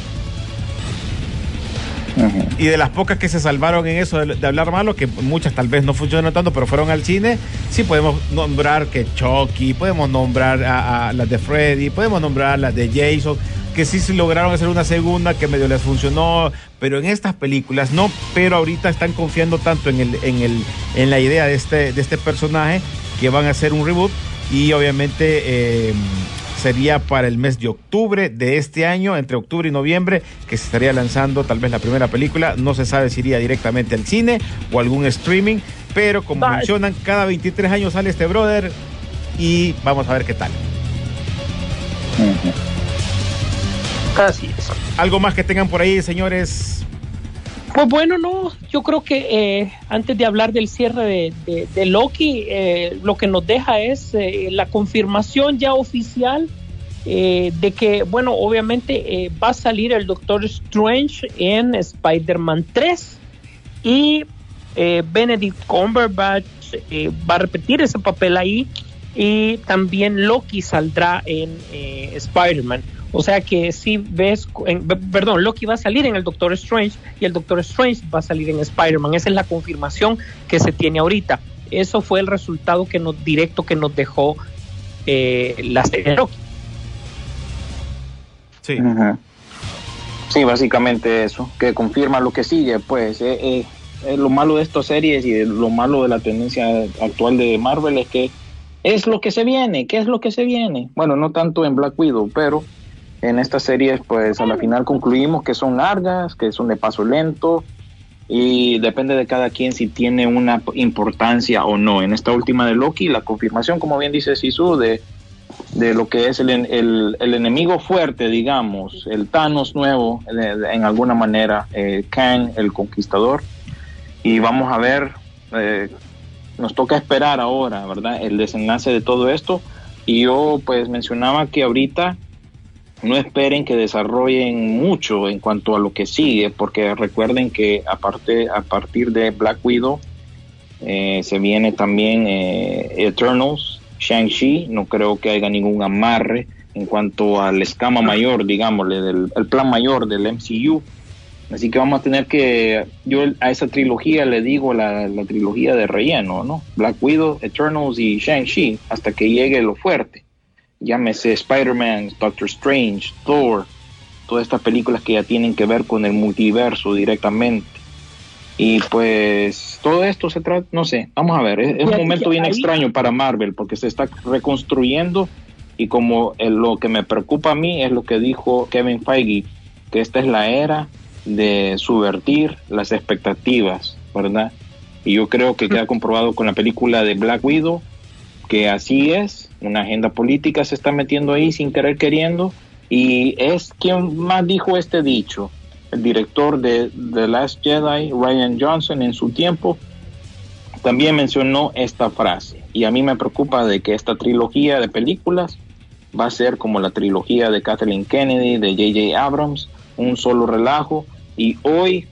Y de las pocas que se salvaron en eso de, hablar malo, que muchas tal vez no funcionaron tanto, pero fueron al cine, sí podemos nombrar que Chucky, podemos nombrar a, las de Freddy, podemos nombrar las de Jason, que sí lograron hacer una segunda que medio les funcionó, pero en estas películas no, pero ahorita están confiando tanto en el, en el, en la idea de este, de este personaje que van a hacer un reboot y obviamente eh, sería para el mes de octubre de este año, entre octubre y noviembre, que se estaría lanzando tal vez la primera película. No se sabe si iría directamente al cine o algún streaming, pero como Bye. mencionan, cada 23 años sale este brother y vamos a ver qué tal. Así es. Algo más que tengan por ahí, señores. Pues bueno, no, yo creo que eh, antes de hablar del cierre de, Loki, eh, lo que nos deja es eh, la confirmación ya oficial eh, de que, bueno, obviamente va a salir el Doctor Strange en Spider-Man 3 y Benedict Cumberbatch va a repetir ese papel ahí y también Loki saldrá en Spider-Man. O sea que si ves, en- perdón, Loki va a salir en el Doctor Strange y el Doctor Strange va a salir en Spider-Man. Esa es la confirmación que se tiene ahorita. Eso fue el resultado que nos, directo que nos dejó eh, la serie de Loki. Sí. Sí, básicamente eso, que confirma lo que sigue, pues eh, eh, eh, lo malo de estas series y lo malo de la tendencia actual de Marvel es que es lo que se viene, ¿qué es lo que se viene? Bueno, no tanto en Black Widow, pero en estas series pues a la final concluimos que son largas, que son de paso lento y depende de cada quien si tiene una importancia o no. En esta última de Loki, la confirmación, como bien dice Sisu, de de lo que es el, el, el enemigo fuerte, digamos, el Thanos nuevo, de- de- en alguna manera, eh, Kang, el conquistador. Y vamos a ver, eh, nos toca esperar ahora, ¿verdad? El desenlace de todo esto. Y yo pues mencionaba que ahorita no esperen que desarrollen mucho en cuanto a lo que sigue, porque recuerden que aparte, a partir de Black Widow eh, se viene también eh, Eternals, Shang-Chi, no creo que haya ningún amarre en cuanto al escama mayor, digámosle, del el plan mayor del MCU. Así que vamos a tener que, yo a esa trilogía le digo la, la trilogía de relleno, ¿no? Black Widow, Eternals y Shang-Chi, hasta que llegue lo fuerte. Llámese Spider-Man, Doctor Strange, Thor, todas estas películas que ya tienen que ver con el multiverso directamente. Y pues todo esto se trata, no sé, vamos a ver, es, es un momento bien ahí- extraño para Marvel porque se está reconstruyendo y como el- lo que me preocupa a mí es lo que dijo Kevin Feige, que esta es la era de subvertir las expectativas, ¿verdad? Y yo creo que queda comprobado con la película de Black Widow, que así es, una agenda política se está metiendo ahí sin querer queriendo, y es quien más dijo este dicho, el director de The Last Jedi, Ryan Johnson, en su tiempo, también mencionó esta frase, y a mí me preocupa de que esta trilogía de películas va a ser como la trilogía de Kathleen Kennedy, de J.J. Abrams, un solo relajo, y hoy,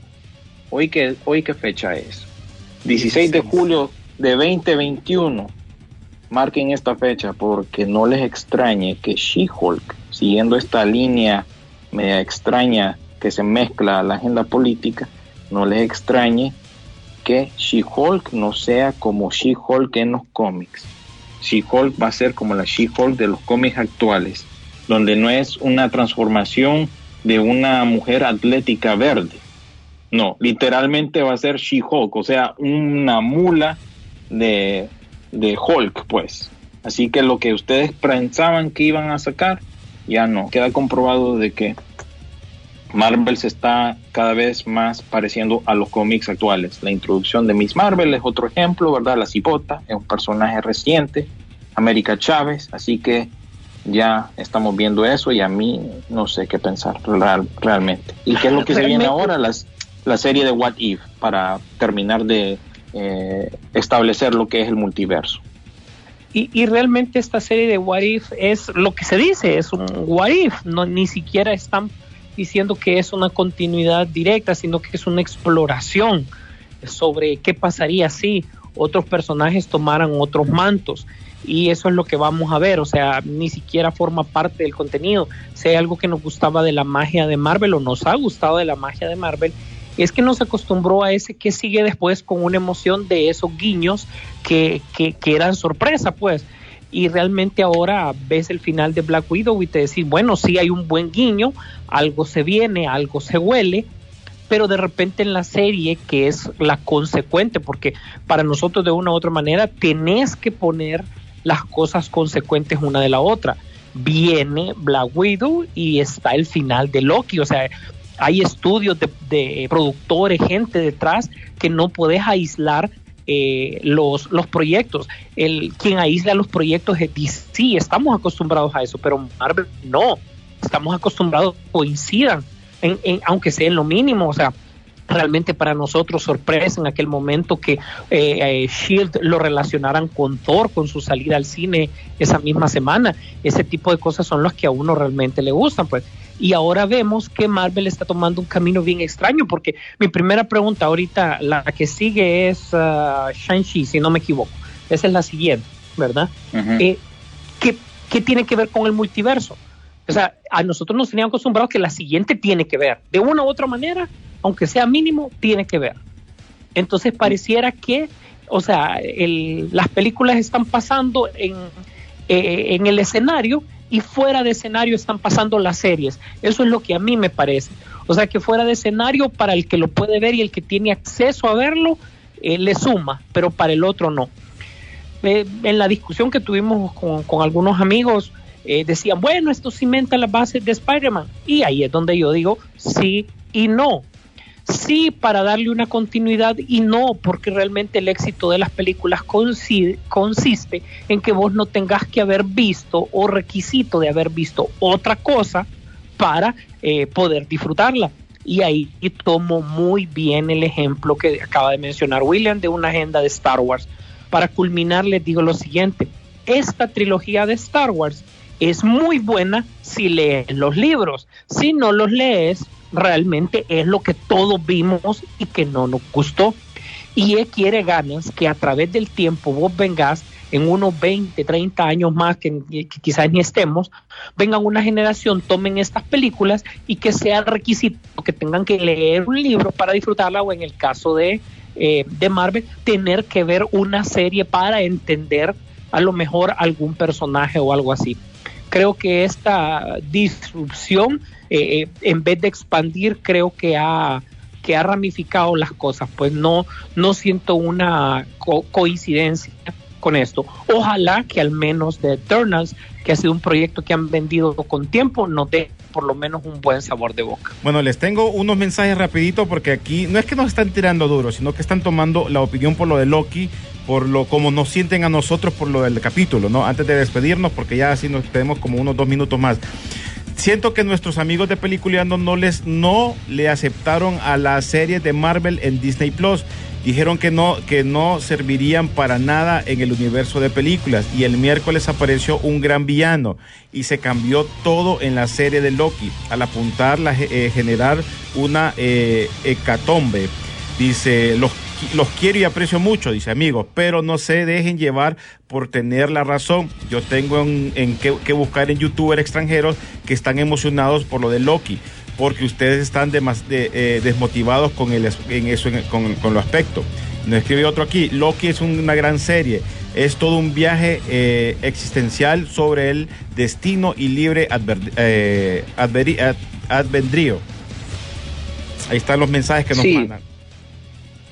hoy qué, hoy qué fecha es, 16 de julio de 2021, marquen esta fecha porque no les extrañe que She-Hulk, siguiendo esta línea media extraña que se mezcla a la agenda política, no les extrañe que She-Hulk no sea como She-Hulk en los cómics. She-Hulk va a ser como la She-Hulk de los cómics actuales, donde no es una transformación de una mujer atlética verde. No, literalmente va a ser She-Hulk, o sea, una mula de, de Hulk, pues. Así que lo que ustedes pensaban que iban a sacar, ya no. Queda comprobado de que Marvel se está cada vez más pareciendo a los cómics actuales. La introducción de Miss Marvel es otro ejemplo, ¿verdad? La cipota es un personaje reciente, América Chávez, así que ya estamos viendo eso y a mí no sé qué pensar real- realmente. ¿Y qué es lo que se viene ahora? Las, la serie de What If para terminar de eh, establecer lo que es el multiverso. Y, realmente esta serie de What If es lo que se dice, es un What If, no, ni siquiera están diciendo que es una continuidad directa, sino que es una exploración sobre qué pasaría si otros personajes tomaran otros mantos. Y eso es lo que vamos a ver, o sea, ni siquiera forma parte del contenido. Si hay algo que nos gustaba de la magia de Marvel o nos ha gustado de la magia de Marvel, es que nos acostumbró a ese que sigue después con una emoción de esos guiños que, que, que eran sorpresa, pues. Y realmente ahora ves el final de Black Widow y te decís, bueno, sí hay un buen guiño, algo se viene, algo se huele, pero de repente en la serie, que es la consecuente, porque para nosotros de una u otra manera tenés que poner las cosas consecuentes una de la otra. Viene Black Widow y está el final de Loki, o sea, hay estudios de, de productores, gente detrás que no podés aislar eh, los, los proyectos. El, quien aísla los proyectos es DC, estamos acostumbrados a eso, pero Marvel no, estamos acostumbrados a coincidan, en, en, aunque sea en lo mínimo, o sea, realmente para nosotros sorpresa en aquel momento que eh, eh, Shield lo relacionaran con Thor, con su salida al cine esa misma semana. Ese tipo de cosas son las que a uno realmente le gustan, pues. Y ahora vemos que Marvel está tomando un camino bien extraño, porque mi primera pregunta ahorita, la que sigue es uh, Shang-Chi, si no me equivoco. Esa es la siguiente, ¿verdad? Uh -huh. eh, ¿qué, ¿Qué tiene que ver con el multiverso? O sea, a nosotros nos tenían acostumbrados que la siguiente tiene que ver. De una u otra manera, aunque sea mínimo, tiene que ver. Entonces pareciera que, o sea, el, las películas están pasando en, eh, en el escenario y fuera de escenario están pasando las series. Eso es lo que a mí me parece. O sea, que fuera de escenario, para el que lo puede ver y el que tiene acceso a verlo, eh, le suma, pero para el otro no. Eh, en la discusión que tuvimos con, algunos amigos, eh, decían, bueno, esto cimenta las bases de Spider-Man. Y ahí es donde yo digo sí y no. Sí para darle una continuidad y no porque realmente el éxito de las películas consiste, en que vos no tengas que haber visto o requisito de haber visto otra cosa para eh, poder disfrutarla. Y ahí tomo muy bien el ejemplo que acaba de mencionar William de una agenda de Star Wars. Para culminar les digo lo siguiente, esta trilogía de Star Wars es muy buena si lees los libros. Si no los lees, realmente es lo que todos vimos y que no nos gustó. Y él quiere ganas que a través del tiempo vos vengas en unos 20, 30 años más que, que, quizás ni estemos, vengan una generación, tomen estas películas y que sea requisito que tengan que leer un libro para disfrutarla o en el caso de, eh, de Marvel, tener que ver una serie para entender a lo mejor algún personaje o algo así creo que esta disrupción, eh, eh, en vez de expandir, creo que ha, que ha ramificado las cosas. Pues no, no siento una co coincidencia con esto. Ojalá que al menos de Eternals, que ha sido un proyecto que han vendido con tiempo, nos dé por lo menos un buen sabor de boca. Bueno, les tengo unos mensajes rapidito porque aquí no es que nos están tirando duro, sino que están tomando la opinión por lo de Loki por lo como nos sienten a nosotros por lo del capítulo, ¿no? Antes de despedirnos, porque ya así nos tenemos como unos dos minutos más. Siento que nuestros amigos de Peliculeando no les no le aceptaron a la serie de Marvel en Disney Plus. Dijeron que no, que no servirían para nada en el universo de películas. Y el miércoles apareció un gran villano. Y se cambió todo en la serie de Loki. Al apuntar a eh, generar una eh, hecatombe. Dice, los los quiero y aprecio mucho, dice amigos, pero no se dejen llevar por tener la razón. Yo tengo en, en que, que, buscar en youtubers extranjeros que están emocionados por lo de Loki, porque ustedes están de, de, eh, desmotivados con, el, en eso, en, con, con lo aspecto. Nos escribe otro aquí, Loki es una gran serie, es todo un viaje eh, existencial sobre el destino y libre adver, eh, adver, ad, advendrío. Ahí están los mensajes que nos sí. mandan.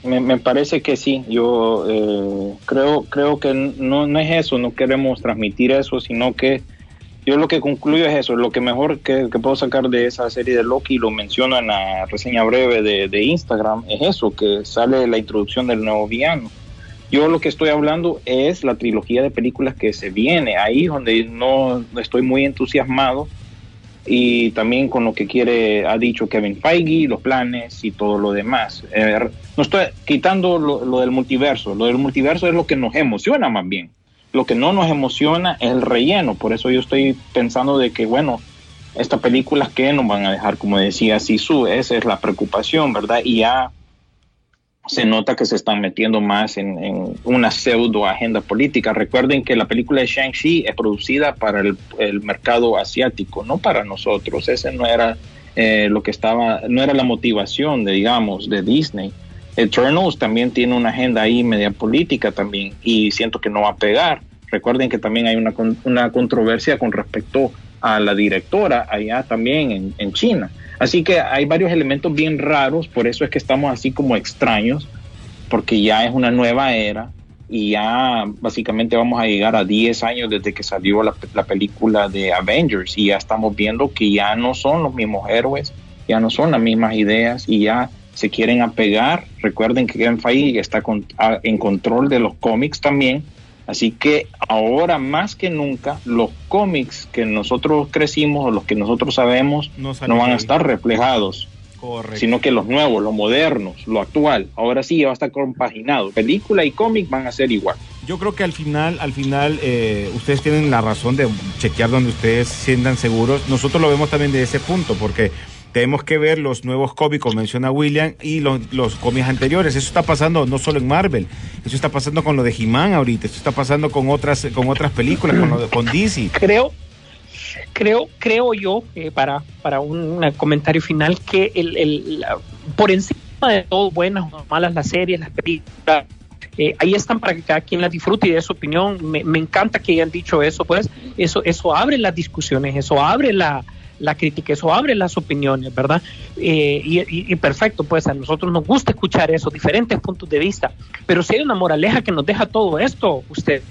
Me, me, parece que sí, yo eh, creo, creo que no, no, es eso, no queremos transmitir eso, sino que yo lo que concluyo es eso, lo que mejor que, que puedo sacar de esa serie de Loki, lo menciono en la reseña breve de, de, Instagram, es eso, que sale la introducción del nuevo villano. Yo lo que estoy hablando es la trilogía de películas que se viene, ahí donde no estoy muy entusiasmado, y también con lo que quiere, ha dicho Kevin Feige, los planes y todo lo demás. Eh, no estoy quitando lo, del multiverso, lo del multiverso es lo que nos emociona más bien. Lo que no nos emociona es el relleno, por eso yo estoy pensando de que, bueno, estas películas que nos van a dejar, como decía Sisu, esa es la preocupación, ¿verdad? Y ya se nota que se están metiendo más en, en, una pseudo agenda política. Recuerden que la película de Shang-Chi es producida para el, el, mercado asiático, no para nosotros. Ese no era eh, lo que estaba, no era la motivación de, digamos, de Disney. Eternals también tiene una agenda ahí media política también y siento que no va a pegar. Recuerden que también hay una, una controversia con respecto a la directora allá también en, en China. Así que hay varios elementos bien raros, por eso es que estamos así como extraños, porque ya es una nueva era y ya básicamente vamos a llegar a 10 años desde que salió la, la película de Avengers y ya estamos viendo que ya no son los mismos héroes, ya no son las mismas ideas y ya se quieren apegar. Recuerden que Kevin Feige está con- en control de los cómics también, así que ahora más que nunca los cómics que nosotros crecimos o los que nosotros sabemos No van a estar reflejados Correcto. sino que los nuevos, los modernos, lo actual, ahora sí va a estar compaginado. Película y cómic van a ser igual. Yo creo que al final, al final, eh, ustedes tienen la razón de chequear donde ustedes sientan seguros. Nosotros lo vemos también de ese punto, porque tenemos que ver los nuevos cómics, como menciona William, y los, los cómics anteriores. Eso está pasando no solo en Marvel, eso está pasando con lo de He-Man ahorita, eso está pasando con otras, con otras películas, con, lo de- con DC. creo creo creo yo eh, para para un comentario final que el, el- por encima de todo buenas o malas las series las películas eh, ahí están para que cada quien las disfrute y dé su opinión me, me encanta que hayan dicho eso pues eso eso abre las discusiones eso abre la la crítica, eso abre las opiniones, ¿verdad? Eh, y, perfecto, pues a nosotros nos gusta escuchar eso, diferentes puntos de vista, pero si hay una moraleja que nos deja todo esto, usted,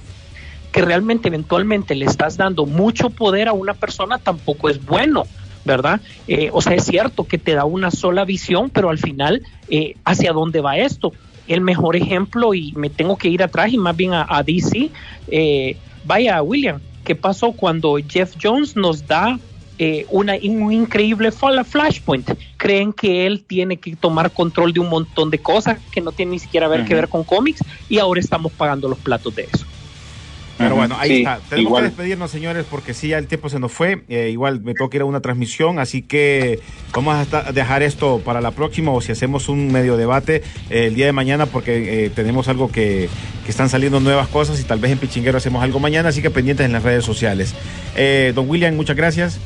que realmente eventualmente le estás dando mucho poder a una persona tampoco es bueno, ¿verdad? Eh, o sea, es cierto que te da una sola visión, pero al final, eh, ¿hacia dónde va esto? El mejor ejemplo, y me tengo que ir atrás y más bien a, a DC, eh, vaya William, ¿qué pasó cuando Jeff Jones nos da eh, una, un increíble fla- flashpoint? Creen que él tiene que tomar control de un montón de cosas que no tienen ni siquiera ver que ver con cómics y ahora estamos pagando los platos de eso. Pero bueno, ahí sí, está. Tenemos igual. que despedirnos, señores, porque sí, ya el tiempo se nos fue. Eh, igual me toca ir a una transmisión, así que vamos a dejar esto para la próxima o si hacemos un medio debate eh, el día de mañana, porque eh, tenemos algo que, que están saliendo nuevas cosas y tal vez en Pichinguero hacemos algo mañana, así que pendientes en las redes sociales. Eh, don William, muchas gracias.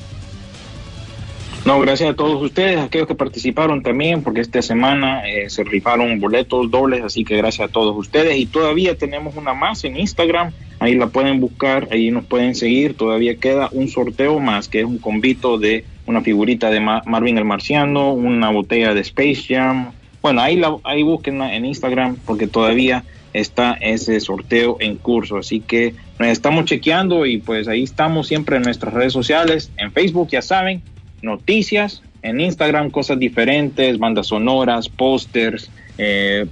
No, gracias a todos ustedes, aquellos que participaron también, porque esta semana eh, se rifaron boletos dobles, así que gracias a todos ustedes. Y todavía tenemos una más en Instagram, ahí la pueden buscar, ahí nos pueden seguir. Todavía queda un sorteo más, que es un convito de una figurita de Ma- Marvin el Marciano, una botella de Space Jam. Bueno, ahí, la, ahí busquen en Instagram, porque todavía está ese sorteo en curso. Así que nos estamos chequeando y pues ahí estamos siempre en nuestras redes sociales, en Facebook, ya saben noticias, en Instagram cosas diferentes, bandas sonoras, pósters, eh,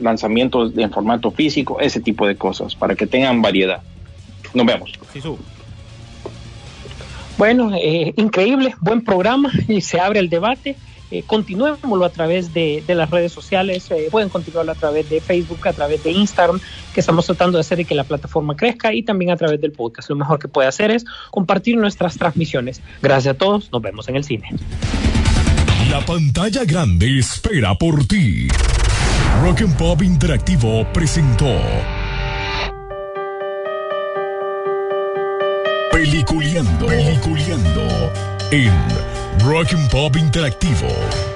lanzamientos en formato físico, ese tipo de cosas, para que tengan variedad. Nos vemos. Bueno, eh, increíble, buen programa y se abre el debate. Eh, continuémoslo a través de, las redes sociales, eh, pueden continuarlo a través de Facebook, a través de Instagram, que estamos tratando de hacer y que la plataforma crezca y también a través del podcast. Lo mejor que puede hacer es compartir nuestras transmisiones. Gracias a todos, nos vemos en el cine. La pantalla grande espera por ti. Rock and Pop Interactivo presentó Peliculeando, Peliculeando en Rock and Pop Interactivo.